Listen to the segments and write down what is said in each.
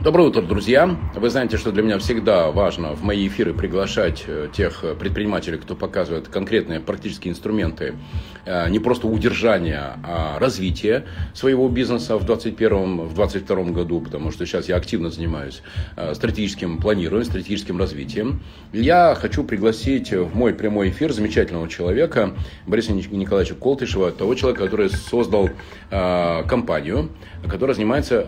Доброе утро, друзья! Вы знаете, что для меня всегда важно в мои эфиры приглашать э, тех предпринимателей, кто показывает конкретные практические инструменты э, не просто удержания, а развития своего бизнеса в 2021, в 2022 году, потому что сейчас я активно занимаюсь э, стратегическим планированием, стратегическим развитием. Я хочу пригласить в мой прямой эфир замечательного человека, Бориса Николаевича Колтышева, того человека, который создал компанию, которая занимается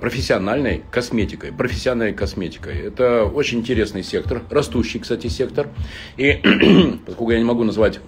профессиональной косметикой косметикой, профессиональной косметикой. Это очень интересный сектор, растущий, кстати, сектор. И поскольку я не могу назвать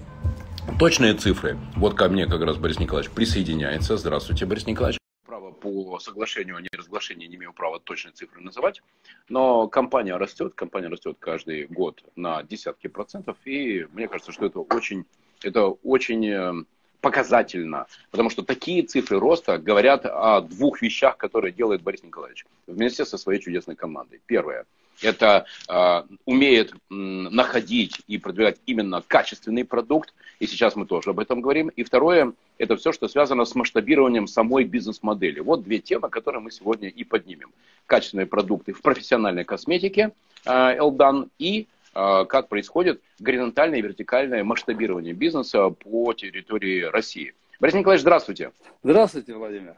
точные цифры, вот ко мне как раз Борис Николаевич присоединяется. Здравствуйте, Борис Николаевич. Право по соглашению о неразглашении не имею права точные цифры называть, но компания растет, компания растет каждый год на десятки процентов, и мне кажется, что это очень, это очень э, показательно, потому что такие цифры роста говорят о двух вещах, которые делает Борис Николаевич вместе со своей чудесной командой. Первое – это э, умеет м, находить и продвигать именно качественный продукт, и сейчас мы тоже об этом говорим. И второе – это все, что связано с масштабированием самой бизнес-модели. Вот две темы, которые мы сегодня и поднимем. Качественные продукты в профессиональной косметике э, Элдан и как происходит горизонтальное и вертикальное масштабирование бизнеса по территории России. Борис Николаевич, здравствуйте. Здравствуйте, Владимир.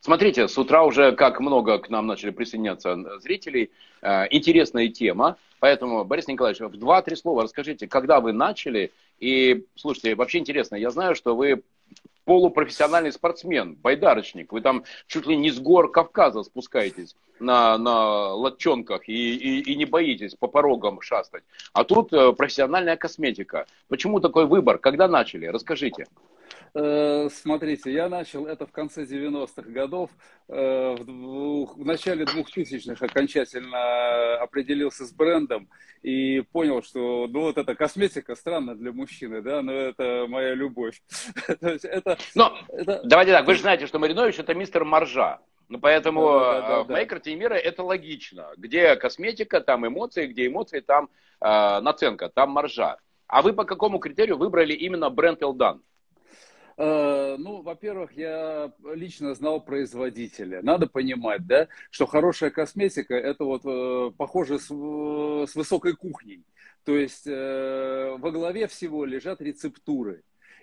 Смотрите, с утра уже как много к нам начали присоединяться зрителей. А, интересная тема. Поэтому, Борис Николаевич, в два-три слова расскажите, когда вы начали. И, слушайте, вообще интересно, я знаю, что вы полупрофессиональный спортсмен, байдарочник. Вы там чуть ли не с гор Кавказа спускаетесь на, на лодчонках и, и, и не боитесь по порогам шастать. А тут э, профессиональная косметика. Почему такой выбор? Когда начали? Расскажите. Э, смотрите, я начал это в конце 90-х годов. Э, в начале 2000-х окончательно определился с брендом и понял, что ну вот эта косметика странно для мужчины, да, но это моя любовь. это, но, это... давайте так, вы же знаете, что Маринович это мистер Маржа. Ну, поэтому да, да, да, в моей картине мира это логично. Где косметика, там эмоции, где эмоции, там э, наценка, там маржа. А вы по какому критерию выбрали именно бренд Элдан? Э, ну, во-первых, я лично знал производителя. Надо понимать, да, что хорошая косметика это вот э, похоже с, с высокой кухней. То есть э, во главе всего лежат рецептуры.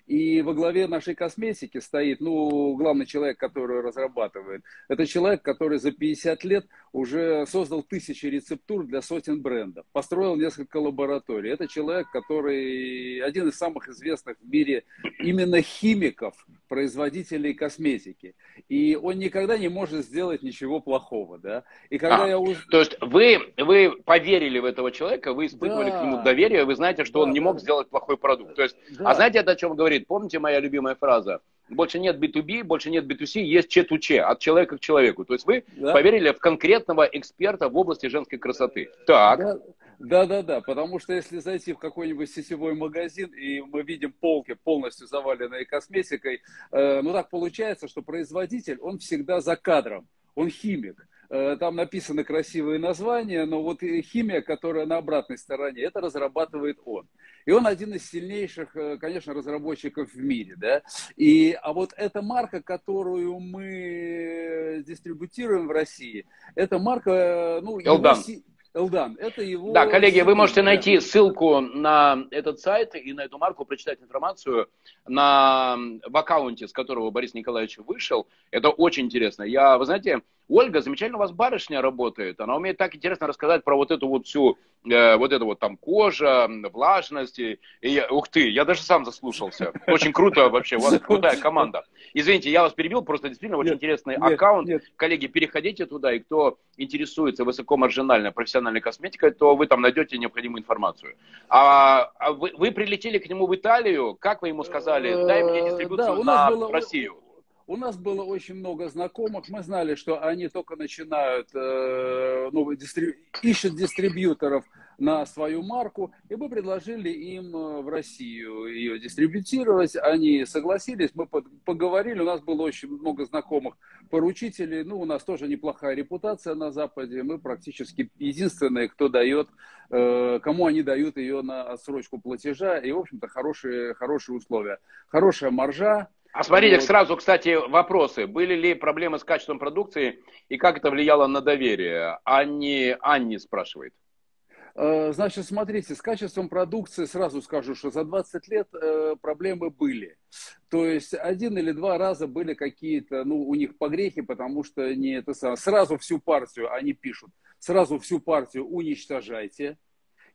И во главе нашей косметики стоит, ну, главный человек, который разрабатывает. Это человек, который за 50 лет уже создал тысячи рецептур для сотен брендов, построил несколько лабораторий. Это человек, который один из самых известных в мире именно химиков, производителей косметики. И он никогда не может сделать ничего плохого, да. И когда а, я уз... То есть вы, вы поверили в этого человека, вы испытывали да. к нему доверие, вы знаете, что да, он не мог да. сделать плохой продукт. То есть, да. А знаете, это о чем говорит? Помните моя любимая фраза? Больше нет B2B, больше нет B2C, есть C2C, от человека к человеку. То есть вы да. поверили в конкретного эксперта в области женской красоты. Так. Да. Да, да, да, потому что если зайти в какой-нибудь сетевой магазин, и мы видим полки полностью заваленные косметикой, э, ну так получается, что производитель, он всегда за кадром, он химик. Э, там написаны красивые названия, но вот химия, которая на обратной стороне, это разрабатывает он. И он один из сильнейших, э, конечно, разработчиков в мире, да. И, а вот эта марка, которую мы дистрибутируем в России, это марка, э, ну, Элдан. Его, Элдан, это его... Да, коллеги, вы можете найти ссылку на этот сайт и на эту марку, прочитать информацию на, в аккаунте, с которого Борис Николаевич вышел. Это очень интересно. Я, вы знаете, Ольга, замечательно у вас барышня работает. Она умеет так интересно рассказать про вот эту вот всю, э, вот эту вот там кожа, влажность. И, и я, ух ты, я даже сам заслушался. Очень круто вообще, у вас крутая команда. Извините, я вас перебил, просто действительно очень нет, интересный нет, аккаунт. Нет. Коллеги, переходите туда, и кто интересуется высокомаржинальной профессиональной косметикой, то вы там найдете необходимую информацию. А, а вы, вы прилетели к нему в Италию, как вы ему сказали, дай мне э, дистрибуцию да, на Россию? У нас было очень много знакомых, мы знали, что они только начинают, э, ну, дистри... ищут дистрибьюторов на свою марку, и мы предложили им э, в Россию ее дистрибутировать. Они согласились, мы поговорили, у нас было очень много знакомых поручителей, ну, у нас тоже неплохая репутация на Западе, мы практически единственные, кто дает, э, кому они дают ее на отсрочку платежа, и, в общем-то, хорошие, хорошие условия. Хорошая маржа, А смотрите, вот. сразу, кстати, вопросы. Были ли проблемы с качеством продукции и как это влияло на доверие? Анни, Анни спрашивает. Э, значит, смотрите, с качеством продукции сразу скажу, что за 20 лет э, проблемы были. То есть один или два раза были какие-то, ну, у них погрехи, потому что не это самое. Сразу всю партию они пишут, сразу всю партию уничтожайте.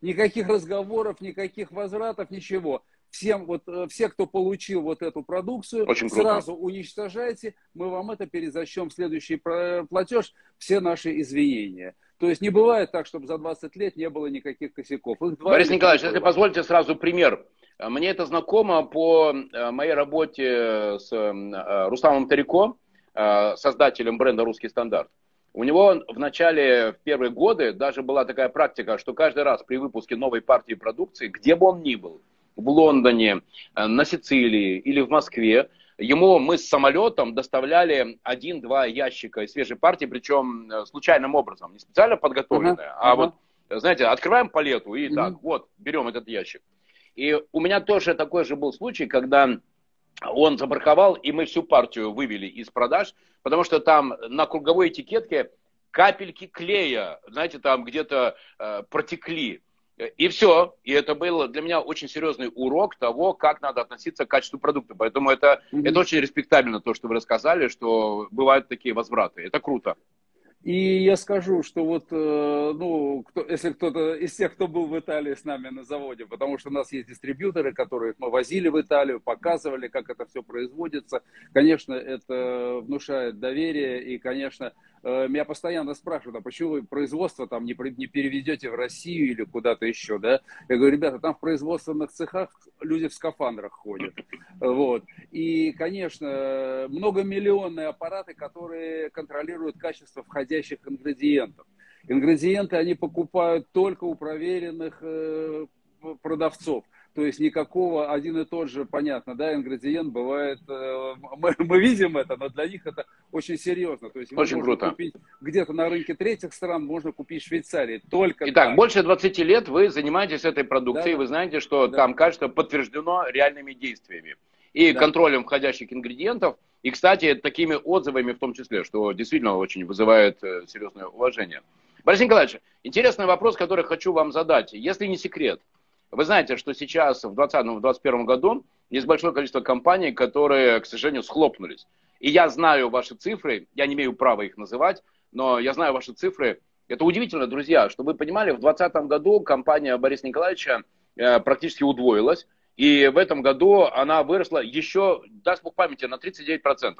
Никаких разговоров, никаких возвратов, ничего всем, вот, э, все, кто получил вот эту продукцию, Очень сразу уничтожайте, мы вам это перезачем в следующий платеж, все наши извинения. То есть не бывает так, чтобы за 20 лет не было никаких косяков. Борис Николаевич, если позволите сразу пример. Мне это знакомо по э, моей работе с э, Русланом Тарико, создателем бренда «Русский стандарт». У него в начале, в первые годы даже была такая практика, что каждый раз при выпуске новой партии продукции, где бы он ни был – в Лондоне, э, на Сицилии или в Москве, ему мы с самолетом доставляли один-два ящика свежей партии, причем э, случайным образом, не специально подготовленная, uh-huh. а uh-huh. вот, знаете, открываем палету и uh-huh. так, вот, берем этот ящик. И у меня тоже такой же был случай, когда он забраковал, и мы всю партию вывели из продаж, потому что там на круговой этикетке капельки клея, знаете, там где-то э, протекли. И все. И это был для меня очень серьезный урок того, как надо относиться к качеству продукта. Поэтому это, mm-hmm. это очень респектабельно, то, что вы рассказали, что бывают такие возвраты. Это круто. И я скажу, что вот, э, ну, кто, если кто-то из тех, кто был в Италии с нами на заводе, потому что у нас есть дистрибьюторы, которых мы возили в Италию, показывали, как это все производится, конечно, это внушает доверие, и, конечно, Э, меня постоянно спрашивают, а почему вы производство там не, не переведете в Россию или куда-то еще, да? Я говорю, ребята, там в производственных цехах люди в скафандрах ходят, вот. И, конечно, многомиллионные аппараты, которые контролируют качество входящих ингредиентов. Ингредиенты они покупают только у проверенных э, продавцов. То есть никакого один и тот же, понятно, да, ингредиент бывает, э, мы, мы видим это, но для них это очень серьезно. То есть очень круто. купить где-то на рынке третьих стран, можно купить в Швейцарии. Только Итак, так. больше 20 лет вы занимаетесь этой продукцией, да. вы знаете, что да. там качество подтверждено реальными действиями и да. контролем входящих ингредиентов. И, кстати, такими отзывами в том числе, что действительно очень вызывает э, серьезное уважение. Борис Николаевич, интересный вопрос, который хочу вам задать. Если не секрет, вы знаете, что сейчас в 2020-2021 ну, году есть большое количество компаний, которые, к сожалению, схлопнулись. И я знаю ваши цифры, я не имею права их называть, но я знаю ваши цифры. Это удивительно, друзья, что вы понимали, в 2020 году компания Бориса Николаевича э, практически удвоилась. И в этом году она выросла еще, даст бог памяти, на 39%.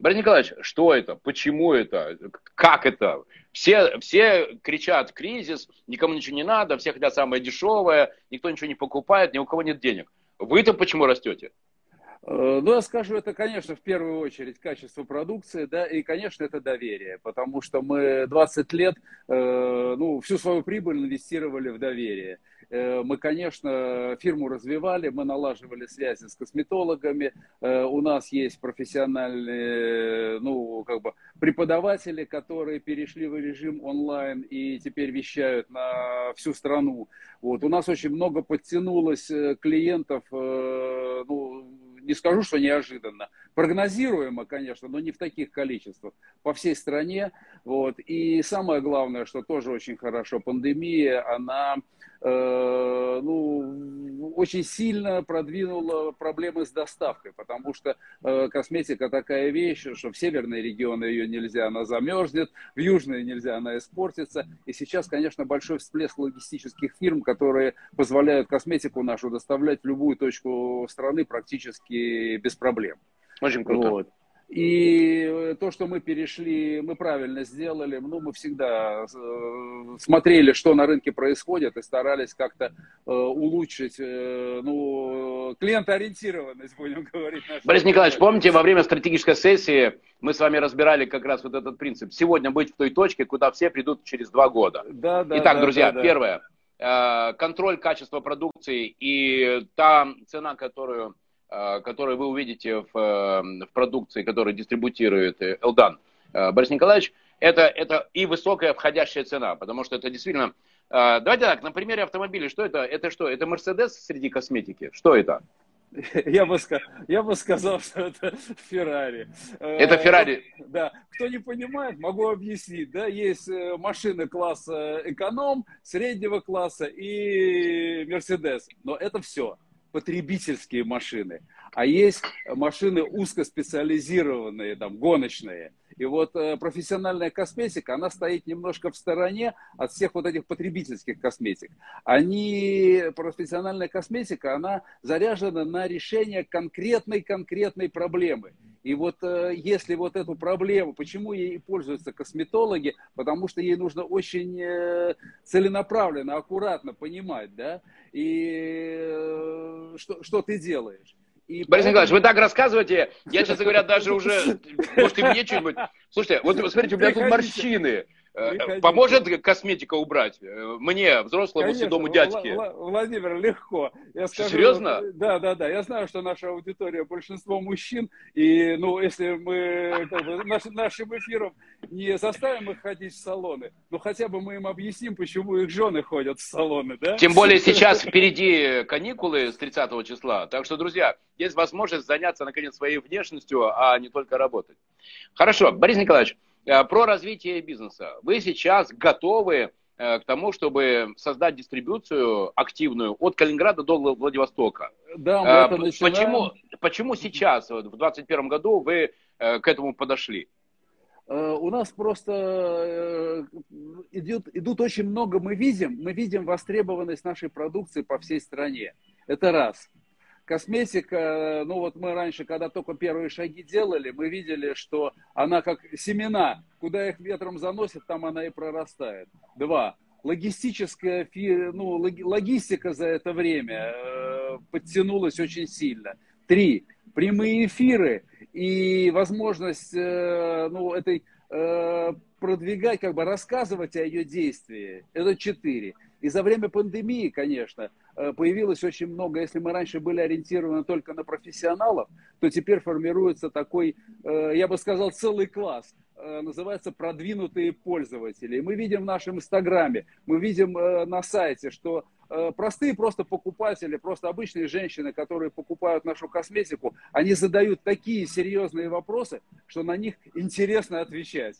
Борис Николаевич, что это? Почему это? Как это? Все, все кричат кризис, никому ничего не надо, все хотят самое дешевое, никто ничего не покупает, ни у кого нет денег. Вы-то почему растете? Э, ну, я скажу, это, конечно, в первую очередь качество продукции, да, и, конечно, это доверие, потому что мы 20 лет, э, ну, всю свою прибыль инвестировали в доверие. Э, мы, конечно, фирму развивали, мы налаживали связи с косметологами, э, у нас есть профессиональные, ну, как бы, преподаватели, которые перешли в режим онлайн и теперь вещают на всю страну. Вот. У нас очень много подтянулось э, клиентов, ну, не скажу, что неожиданно, прогнозируемо, конечно, но не в таких количествах по всей стране. Вот. И самое главное, что тоже очень хорошо, пандемия, она ну, очень сильно продвинула проблемы с доставкой, потому что э, косметика такая вещь, что в северные регионы ее нельзя, она замерзнет, в южные нельзя, она испортится. И сейчас, конечно, большой всплеск логистических фирм, которые позволяют косметику нашу доставлять в любую точку страны практически без проблем. Очень круто. Вот. И то, что мы перешли, мы правильно сделали. Ну, мы всегда э, смотрели, что на рынке происходит, и старались как-то э, улучшить э, ну, клиентоориентированность, будем говорить. Борис Николаевич, помните, во время стратегической сессии мы с вами разбирали как раз вот этот принцип. Сегодня быть в той точке, куда все придут через два года. Да, да, Итак, да, друзья, да, да. первое. Э, контроль качества продукции и та цена, которую Э, который вы увидите в, э, в продукции, которую дистрибутирует э, Элдан Борис Николаевич, это, это и высокая входящая цена, потому что это действительно... Давайте так, на примере автомобиля, что это? Это что? Это Мерседес среди косметики? Что это? Я бы, я бы сказал, что это Феррари. Это Феррари. Да. Кто не понимает, могу объяснить. Да, есть машины класса эконом, среднего класса и Мерседес. Но это все потребительские машины. А есть машины узкоспециализированные, там, гоночные. И вот э, профессиональная косметика, она стоит немножко в стороне от всех вот этих потребительских косметик. Они, профессиональная косметика, она заряжена на решение конкретной-конкретной проблемы. И вот э, если вот эту проблему, почему ей пользуются косметологи, потому что ей нужно очень э, целенаправленно, аккуратно понимать, да, и э, что, что ты делаешь. И Борис. Николаевич, вы так рассказываете, я, честно говоря, даже уже, может, и мне что-нибудь... Слушайте, вот смотрите, у меня тут морщины. Приходите. Э, поможет косметика убрать? Э, мне, взрослому Конечно, седому дядьке. Владимир, легко. Я скажу, Серьезно? Да, да, да. Я знаю, что наша аудитория большинство мужчин. И, ну, если мы как бы, наш, нашим эфиром не заставим их ходить в салоны, ну, хотя бы мы им объясним, почему их жены ходят в салоны, да? Тем более сейчас впереди каникулы с 30 числа. Так что, друзья, есть возможность заняться, наконец, своей внешностью, а не только работать. Хорошо. Борис Николаевич, Э, про развитие бизнеса. Вы сейчас готовы э, к тому, чтобы создать дистрибуцию активную от Калининграда до Владивостока. Да, мы э, это начинаем. Почему, почему сейчас, в 2021 году, вы к этому подошли? У нас просто идет, идут очень много, мы видим, мы видим востребованность нашей продукции по всей стране. Это раз. Косметика, ну вот мы раньше, когда только первые шаги делали, мы видели, что она как семена, куда их ветром заносит, там она и прорастает. Два. Логистическая, ну, логистика за это время э, подтянулась очень сильно. Три. Прямые эфиры и возможность э, ну, этой э, продвигать, как бы рассказывать о ее действии. Это четыре. И за время пандемии, конечно, э, появилось очень много, если мы раньше были ориентированы только на профессионалов, то теперь формируется такой, э, я бы сказал, целый класс э, называется продвинутые пользователи. Мы видим в нашем инстаграме, мы видим на сайте, что простые просто покупатели, просто обычные женщины, которые покупают нашу косметику, они задают такие серьезные вопросы, что на них интересно отвечать.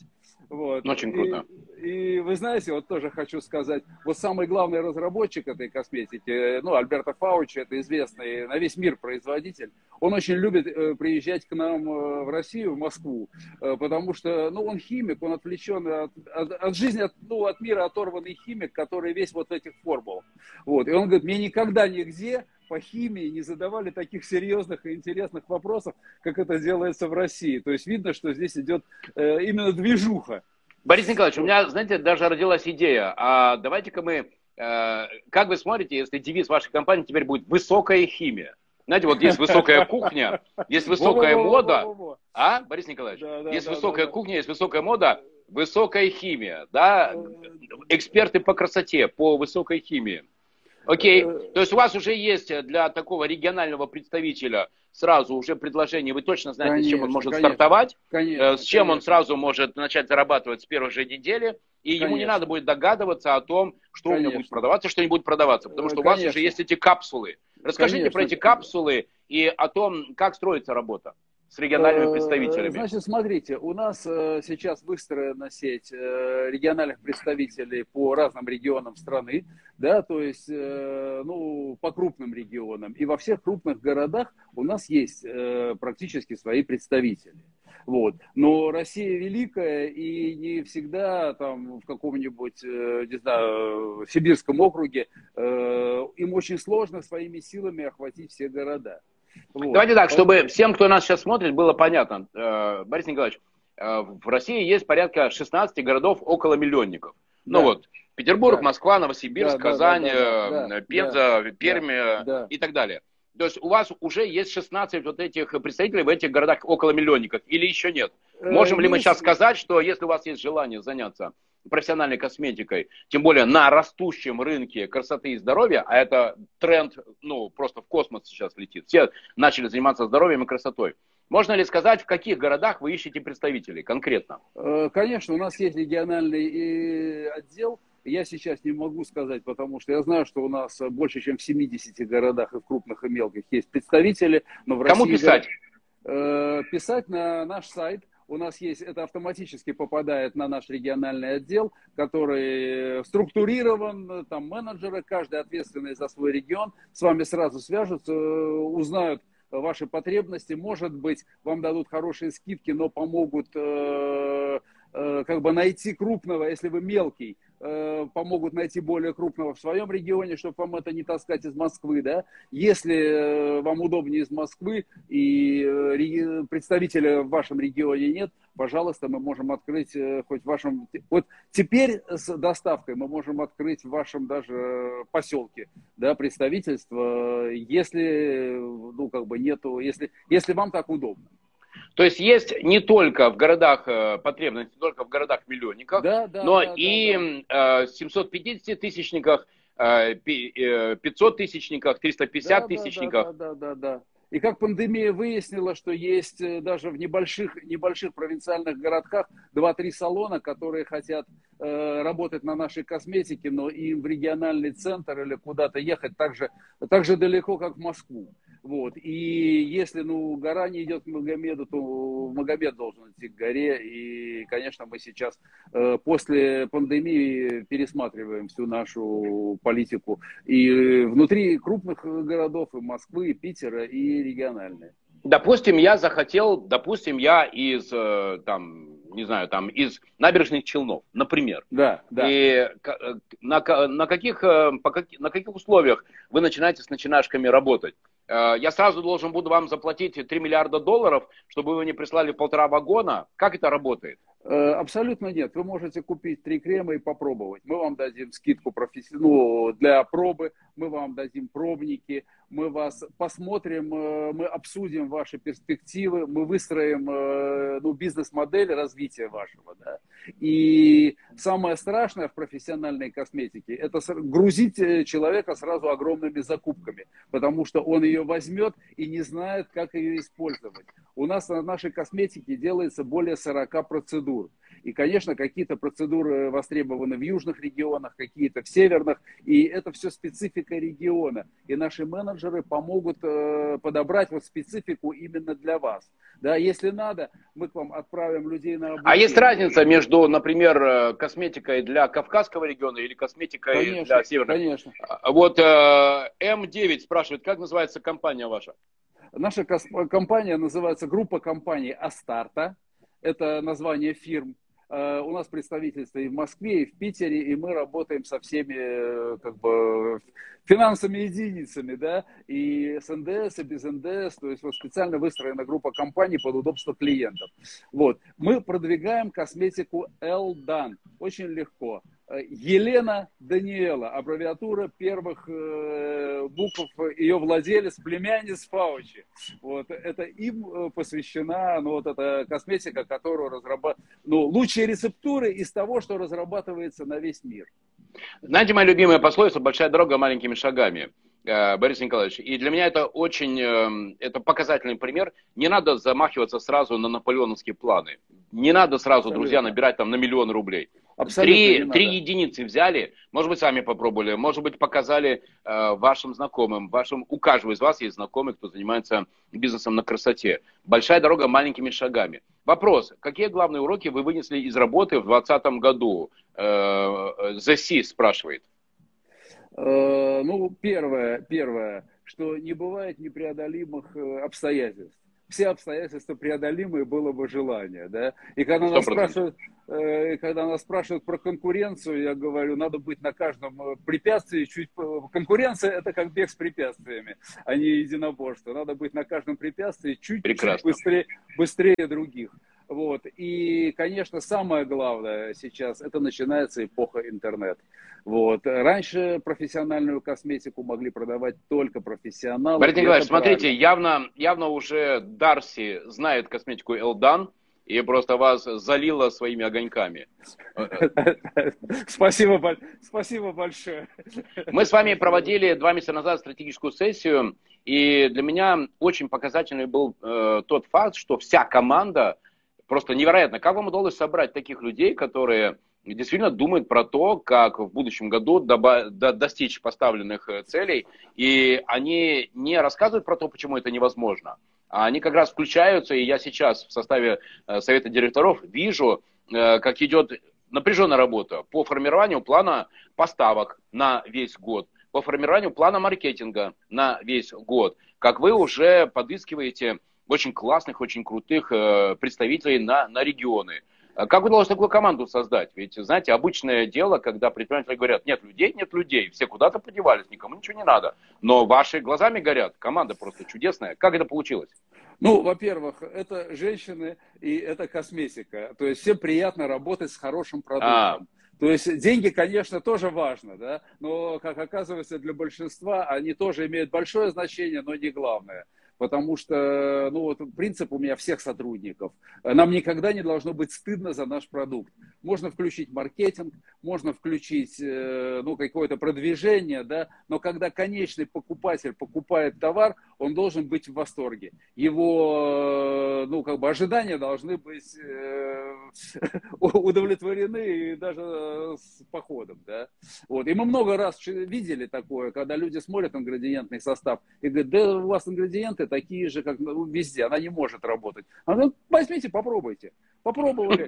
Вот. Очень круто. И, и вы знаете, вот тоже хочу сказать, вот самый главный разработчик этой косметики, ну, Альберто Фаучи, это известный на весь мир производитель, он очень любит э, приезжать к нам э, в Россию, в Москву, э, потому что, ну, он химик, он отвлечен от, от, от жизни, от, ну, от мира оторванный химик, который весь вот в этих формулах. Вот. И он говорит, мне никогда нигде по химии не задавали таких серьезных и интересных вопросов, как это делается в России. То есть видно, что здесь идет э, именно движуха. Борис Николаевич, у меня, знаете, даже родилась идея. А давайте-ка мы, э, как вы смотрите, если девиз вашей компании теперь будет «высокая химия»? Знаете, вот есть высокая кухня, есть высокая мода. А, Борис Николаевич? Есть высокая кухня, есть высокая мода, высокая химия, да? Э, Эксперты по красоте, по высокой химии. Окей, э, то есть у вас уже есть для такого регионального представителя сразу уже предложение, вы точно знаете, конечно, с чем он может конечно, стартовать, конечно, э, с чем конечно. он сразу может начать зарабатывать с первой же недели, и конечно. ему не надо будет догадываться о том, что конечно. у него будет продаваться, что не будет продаваться, потому что конечно. у вас уже есть эти капсулы. Расскажите конечно. про эти капсулы и о том, как строится работа с региональными э, представителями? Значит, смотрите, у нас э, сейчас выстроена сеть э, региональных представителей по разным регионам страны, да, то есть, ну, по крупным регионам. И во всех крупных городах у нас есть практически свои представители. Вот. Но Россия великая, и не всегда там в каком-нибудь, не знаю, сибирском округе им очень сложно своими силами охватить все города. Вот. Давайте так, чтобы всем, кто нас сейчас смотрит, было понятно. Э, Борис Николаевич, э, в России есть порядка 16 городов около миллионников. Ну да. Ну вот, Петербург, да. Москва, Новосибирск, да, Казань, да, да, да, да, Пенза, да, Пермь да, и так далее. То есть у вас уже есть 16 вот этих представителей в этих городах около миллионников или еще нет? Можем ли мы сейчас сказать, что если у вас есть желание заняться профессиональной косметикой, тем более на растущем рынке красоты и здоровья, а это тренд, ну, просто в космос сейчас летит. Все начали заниматься здоровьем и красотой. Можно ли сказать, в каких городах вы ищете представителей конкретно? Э, конечно, у нас есть региональный э, отдел, я сейчас не могу сказать, потому что я знаю, что у нас больше, чем в 70 городах и в крупных и мелких есть представители. Но в Кому России писать? Э, писать на наш сайт. У нас есть, это автоматически попадает на наш региональный отдел, который структурирован, там менеджеры, каждый ответственный за свой регион, с вами сразу свяжутся, узнают ваши потребности, может быть, вам дадут хорошие скидки, но помогут э, э, как бы найти крупного, если вы мелкий, Э, помогут найти более крупного в своем регионе, чтобы вам это не таскать из Москвы, да. Если э, вам удобнее из Москвы и э, представителя в вашем регионе нет, пожалуйста, мы можем открыть хоть в вашем... Вот теперь с доставкой мы можем открыть в вашем даже поселке, да, представительство, если, ну, как бы нету, если, если вам так удобно. То есть есть не только в городах э, потребность, не только в городах-миллионниках, да, да, но да, и да, да. 750-тысячниках, 500-тысячниках, 350-тысячниках. Да, да, да, да, да. И как пандемия выяснила, что есть э, даже в небольших, небольших провинциальных городках 2-3 салона, которые хотят э, работать на нашей косметике, но им в региональный центр или куда-то ехать так же, так же далеко, как в Москву. Вот. И если ну, гора не идет к Магомеду, то Магомед должен идти к горе. И, конечно, мы сейчас э, после пандемии пересматриваем всю нашу политику и внутри крупных городов, и Москвы, и Питера, и региональные. Допустим, я захотел, допустим, я из э, там не знаю, там из набережных Челнов, например. Да, да. И э, на, на, каких, э, по как, на каких условиях вы начинаете с начинашками работать? Э, я сразу должен буду вам заплатить 3 миллиарда долларов, чтобы вы мне прислали полтора вагона. Как это работает? Э, абсолютно нет. Вы можете купить три крема и попробовать. Мы вам дадим скидку професси... ну, для пробы, мы вам дадим пробники, мы вас посмотрим, э, мы обсудим ваши перспективы, мы выстроим э, ну, бизнес-модель развития вашего. Да. И самое страшное в профессиональной косметике – это грузить человека сразу огромными закупками, потому что он ее возьмет и не знает, как ее использовать. У нас на нашей косметике делается более 40 процедур. И, конечно, какие-то процедуры востребованы в южных регионах, какие-то в северных. И это все специфика региона. И наши менеджеры помогут э, подобрать вот специфику именно для вас. Да, если надо, мы к вам отправим людей на обучение. А есть разница между, например, э, косметикой для Кавказского региона или косметикой конечно, для Северного? Конечно. А, вот э, М9 спрашивает, как называется компания ваша? Наша компания называется группа компаний Астарта. Это название фирм. Э, у нас представительство и в Москве, и в Питере, и мы работаем со всеми э, как бы, финансовыми единицами, да, и с НДС, и без НДС, то есть вот специально выстроена группа компаний под удобство клиентов. Вот. Мы продвигаем косметику L-Dan. Очень легко. Елена Даниэла, аббревиатура первых э, букв ее владелец, племянниц Фаучи. Вот, это им э, посвящена ну, вот эта косметика, которую разрабатывают, ну, лучшие рецептуры из того, что разрабатывается на весь мир. Знаете, моя любимая пословица «большая дорога маленькими шагами». Э, Борис Николаевич. И для меня это очень, э, это показательный пример. Не надо замахиваться сразу на наполеоновские планы. Не надо сразу, друзья, набирать там на миллион рублей. Абсолютно три, три единицы взяли, может быть, сами попробовали, может быть, показали э, вашим знакомым, вашим, у каждого из вас есть знакомый, кто занимается бизнесом на красоте. Большая дорога маленькими шагами. Вопрос, какие главные уроки вы вынесли из работы в 2020 году? Э, The спрашивает. Э, ну, первое, первое, что не бывает непреодолимых э, обстоятельств все обстоятельства преодолимые было бы желание, да. И когда нас спрашивают, э, когда нас спрашивают про конкуренцию, я говорю, надо быть на каждом э, препятствии чуть... Конкуренция это как бег с препятствиями, а не единоборство. Надо быть на каждом препятствии чуть-чуть быстрее, быстрее других. Вот. И, конечно, самое главное сейчас, это начинается эпоха интернет. Вот. Раньше профессиональную косметику могли продавать только профессионалы. Борис Николаевич, смотрите, явно, явно уже Дарси знает косметику Элдан, и просто вас залило своими огоньками. Спасибо, спасибо большое. Мы с вами проводили два месяца назад стратегическую сессию, и для меня очень показательный был э, тот факт, что вся команда Просто невероятно. Как вам удалось собрать таких людей, которые действительно думают про то, как в будущем году достичь поставленных э, целей, и они не рассказывают про то, почему это невозможно, а они как раз включаются, и я сейчас в составе э, совета директоров вижу, э, как идет напряженная работа по формированию плана поставок на весь год, по формированию плана маркетинга на весь год, как вы уже подыскиваете очень классных, очень крутых э, представителей на, на регионы. А как удалось такую команду создать? Ведь, знаете, обычное дело, когда предприниматели говорят, нет людей, нет людей, все куда-то подевались, никому ничего не надо. Но ваши глазами горят, команда просто чудесная. Как это получилось? Ну, во-первых, это женщины и это косметика. То есть всем приятно работать с хорошим продуктом. А. То есть деньги, конечно, тоже важно, да, но, как оказывается, для большинства они тоже имеют большое значение, но не главное потому что, ну вот принцип у меня всех сотрудников. Нам никогда не должно быть стыдно за наш продукт. Можно включить маркетинг, можно включить, э, ну, какое-то продвижение, да, но когда конечный покупатель покупает товар, он должен быть в восторге. Его, э, ну, как бы ожидания должны быть э, удовлетворены и даже с походом, да. Вот. И мы много раз видели такое, когда люди смотрят ингредиентный состав и говорят, да у вас ингредиенты такие же, как везде, она не может работать. Она говорит, возьмите, попробуйте. Попробовали,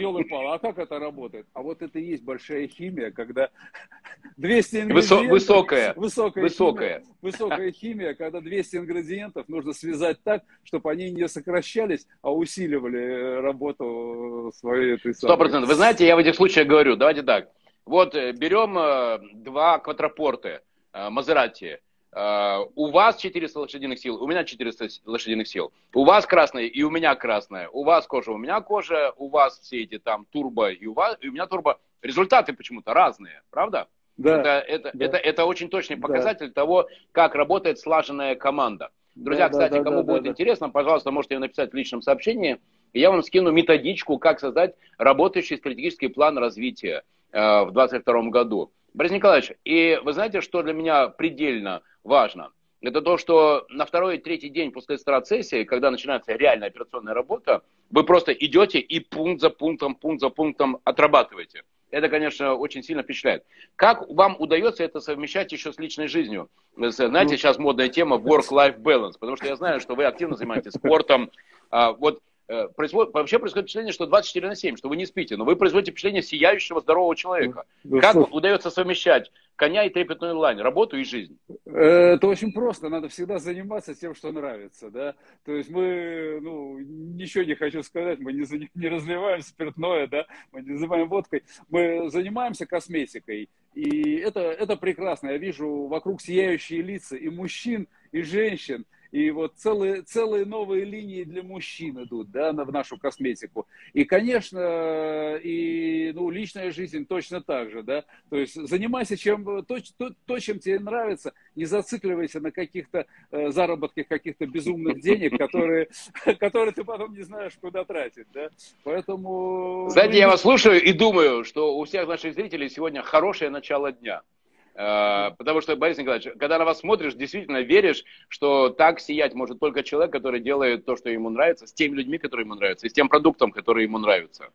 елы пал, а как это работает? А вот это и есть большая химия, когда 200 ингредиентов... Высокая. Высокая. Высокая. Химия, высокая химия, когда 200 ингредиентов нужно связать так, чтобы они не сокращались, а усиливали работу своей этой Сто процентов. Вы знаете, я в этих случаях говорю, давайте так. Вот э, берем э, два квадрапорты э, Мазерати у вас 400 лошадиных сил, у меня 400 лошадиных сил. У вас красная и у меня красная. У вас кожа, у меня кожа. У вас все эти там турбо и у вас, и у меня турбо. Результаты почему-то разные, правда? Да. Это, это, да. это, это очень точный показатель да. того, как работает слаженная команда. Друзья, да, кстати, да, кому да, будет да, интересно, пожалуйста, можете написать в личном сообщении. И я вам скину методичку, как создать работающий стратегический план развития э, в 2022 году. Борис Николаевич, и вы знаете, что для меня предельно важно. Это то, что на второй и третий день после страцессии, когда начинается реальная операционная работа, вы просто идете и пункт за пунктом, пункт за пунктом отрабатываете. Это, конечно, очень сильно впечатляет. Как вам удается это совмещать еще с личной жизнью? Знаете, сейчас модная тема work-life balance, потому что я знаю, что вы активно занимаетесь спортом. А, вот происходит, вообще происходит впечатление, что 24 на 7, что вы не спите, но вы производите впечатление сияющего здорового человека. Ну, как что? удается совмещать коня и трепетную лань, работу и жизнь? Это очень просто, надо всегда заниматься тем, что нравится, да. То есть мы, ну, ничего не хочу сказать, мы не, не разливаем спиртное, да, мы не называем водкой, мы занимаемся косметикой, и это, это прекрасно. Я вижу вокруг сияющие лица и мужчин, и женщин, и вот целые, целые новые линии для мужчин идут, да, в нашу косметику. И, конечно, и, ну, личная жизнь точно так же, да, то есть занимайся чем, то, то, то чем тебе нравится, не зацикливайся на каких-то э, заработках каких-то безумных денег, которые, которые ты потом не знаешь, куда тратить, да, поэтому... Знаете, я вас слушаю и думаю, что у всех наших зрителей сегодня хорошее начало дня. Э, потому что, Борис Николаевич, когда на вас смотришь, действительно веришь, что так сиять может только человек, который делает то, что ему нравится, с теми людьми, которые ему нравятся, и с тем продуктом, который ему нравится.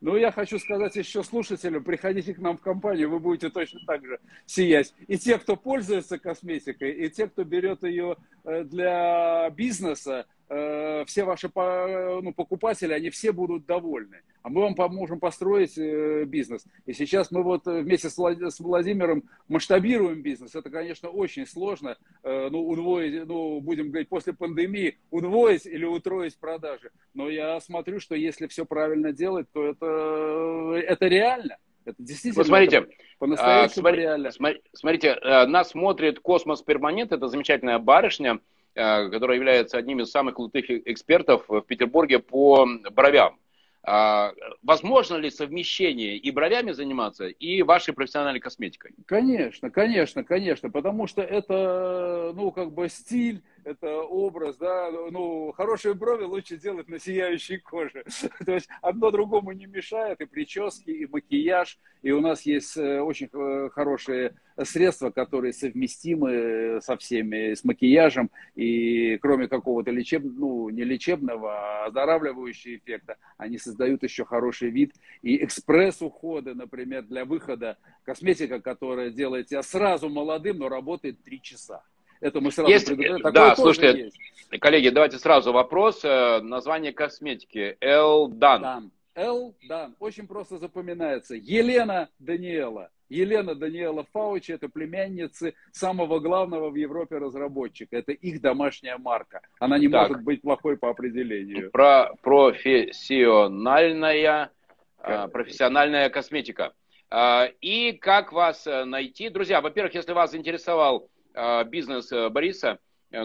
Ну, я хочу сказать еще слушателям, приходите к нам в компанию, вы будете точно так же сиять. И те, кто пользуется косметикой, и те, кто берет ее э, для бизнеса, Э, все ваши ну, покупатели, они все будут довольны. А мы вам поможем построить э, бизнес. И сейчас мы вот вместе с Владимиром масштабируем бизнес. Это, конечно, очень сложно. Э, ну, удвоить, ну, будем говорить, после пандемии удвоить или утроить продажи. Но я смотрю, что если все правильно делать, то это, это реально. Это действительно вот смотрите, по-настоящему а, реально. Смотрите, нас смотрит Космос Перманент, это замечательная барышня, Э, который является одним из самых крутых экспертов в Петербурге по бровям. А, возможно ли совмещение и бровями заниматься, и вашей профессиональной косметикой? Конечно, конечно, конечно, потому что это, ну, как бы стиль, это образ, да, ну, хорошие брови лучше делать на сияющей коже. То есть одно другому не мешает, и прически, и макияж, и у нас есть э, очень э, хорошие средства, которые совместимы со всеми, с макияжем, и кроме какого-то лечебного, ну, не лечебного, а оздоравливающего эффекта, они создают еще хороший вид. И экспресс-уходы, например, для выхода, косметика, которая делает тебя сразу молодым, но работает 3 часа. Это мы сразу есть, Такое да, слушайте, есть. коллеги, давайте сразу вопрос. Э, название косметики. Элдан. Элдан. Очень просто запоминается. Елена Даниэла. Елена Даниэла Фаучи – это племянницы самого главного в Европе разработчика. Это их домашняя марка. Она не так. может быть плохой по определению. Про профессиональная. Э, профессиональная косметика. Э, и как вас найти? Друзья, во-первых, если вас заинтересовал бизнес Бориса,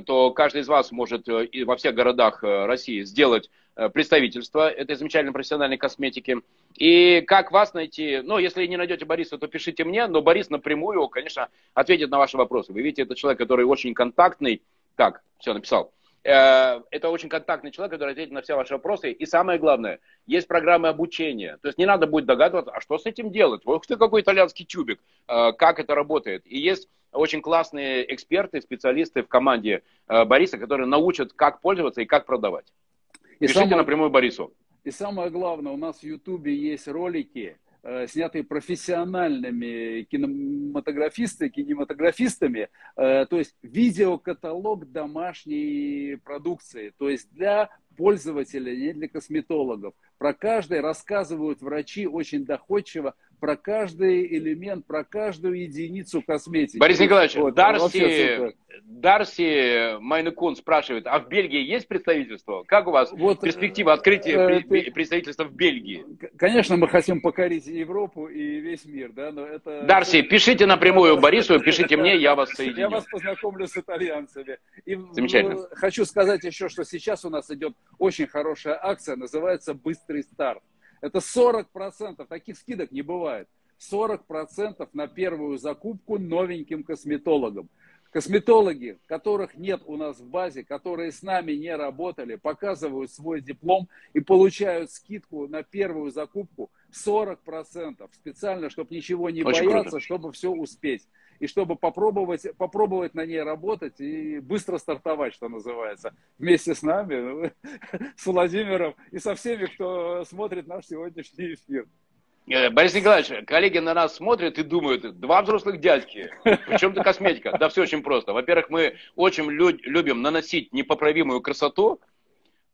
то каждый из вас может во всех городах России сделать Э, представительства этой замечательной профессиональной косметики. И как вас найти? Ну, если не найдете Бориса, то пишите мне, но Борис напрямую, конечно, ответит на ваши вопросы. Вы видите, это человек, который очень контактный. Так, все, написал. Э, это очень контактный человек, который ответит на все ваши вопросы. И самое главное, есть программы обучения. То есть не надо будет догадываться, а что с этим делать? Ух ты, какой итальянский тюбик. Э, как это работает? И есть очень классные эксперты, специалисты в команде Бориса, которые научат, как пользоваться и как продавать. И Пишите самое, напрямую Борису. И самое главное, у нас в Ютубе есть ролики, э, снятые профессиональными кинематографистами, кинематографистами, э, то есть видеокаталог домашней продукции, то есть для пользователя, не для косметологов. Про каждый рассказывают врачи очень доходчиво, про каждый элемент, про каждую единицу косметики. Борис Николаевич, вот, Дарси, Дарси Майнекун спрашивает, а в Бельгии есть представительство? Как у вас вот, перспектива открытия э, ты, представительства в Бельгии? Конечно, мы хотим покорить Европу и весь мир. Да, но это... Дарси, пишите напрямую Борису, пишите мне, я вас соединю. Я вас познакомлю с итальянцами. И Замечательно. Хочу сказать еще, что сейчас у нас идет очень хорошая акция, называется «Быстрый старт». Это 40%, таких скидок не бывает. 40% на первую закупку новеньким косметологам. Косметологи, которых нет у нас в базе, которые с нами не работали, показывают свой диплом и получают скидку на первую закупку 40%. Специально, чтобы ничего не Очень бояться, круто. чтобы все успеть. И чтобы попробовать, попробовать на ней работать и быстро стартовать, что называется. Вместе с нами, с Владимиром и со всеми, кто смотрит наш сегодняшний эфир. Э, Борис Николаевич, коллеги на нас смотрят и думают, два взрослых дядьки, причем-то косметика. Да все очень просто. Во-первых, мы очень лю- любим наносить непоправимую красоту.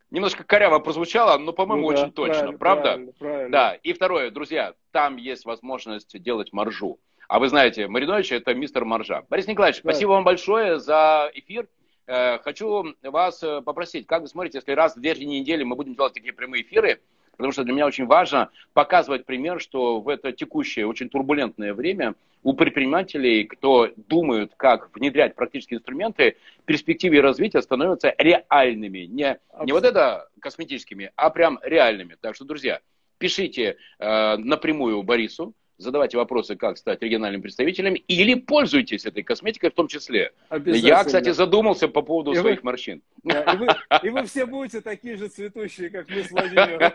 Немножко коряво прозвучало, но, по-моему, ну, да, очень точно. Правда? Правильно, правильно. Да. И второе, друзья, там есть возможность делать маржу. А вы знаете, Маринович это мистер Маржа. Борис Николаевич, да. спасибо вам большое за эфир. Э, хочу вас э, попросить, как вы смотрите, если раз в две недели мы будем делать такие прямые эфиры, потому что для меня очень важно показывать пример, что в это текущее, очень турбулентное время у предпринимателей, кто думают, как внедрять практические инструменты, перспективы развития становятся реальными. Не, не вот это косметическими, а прям реальными. Так что, друзья, пишите э, напрямую Борису, задавайте вопросы, как стать региональным представителем, или пользуйтесь этой косметикой в том числе. Я, кстати, задумался по поводу и своих вы, морщин. Да, и, вы, и вы все будете такие же цветущие, как мы с Владимиром.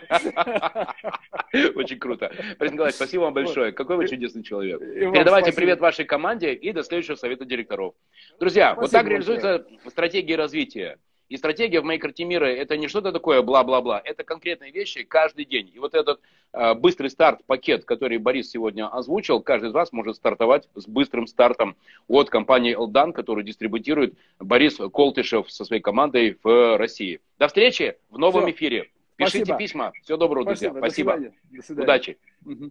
Очень круто. Борис Николаевич, спасибо вам большое. Какой вы чудесный человек. Передавайте привет вашей команде и до следующего совета директоров. Друзья, вот так реализуется стратегия развития. И стратегия в моей карте мира это не что-то такое бла-бла-бла, это конкретные вещи каждый день. И вот этот э, быстрый старт пакет, который Борис сегодня озвучил, каждый из вас может стартовать с быстрым стартом от компании Элдан, которую дистрибутирует Борис Колтышев со своей командой в России. До встречи в новом Все. эфире. Пишите Спасибо. письма. Всего доброго, Спасибо. друзья. Спасибо. До, До Удачи. Угу.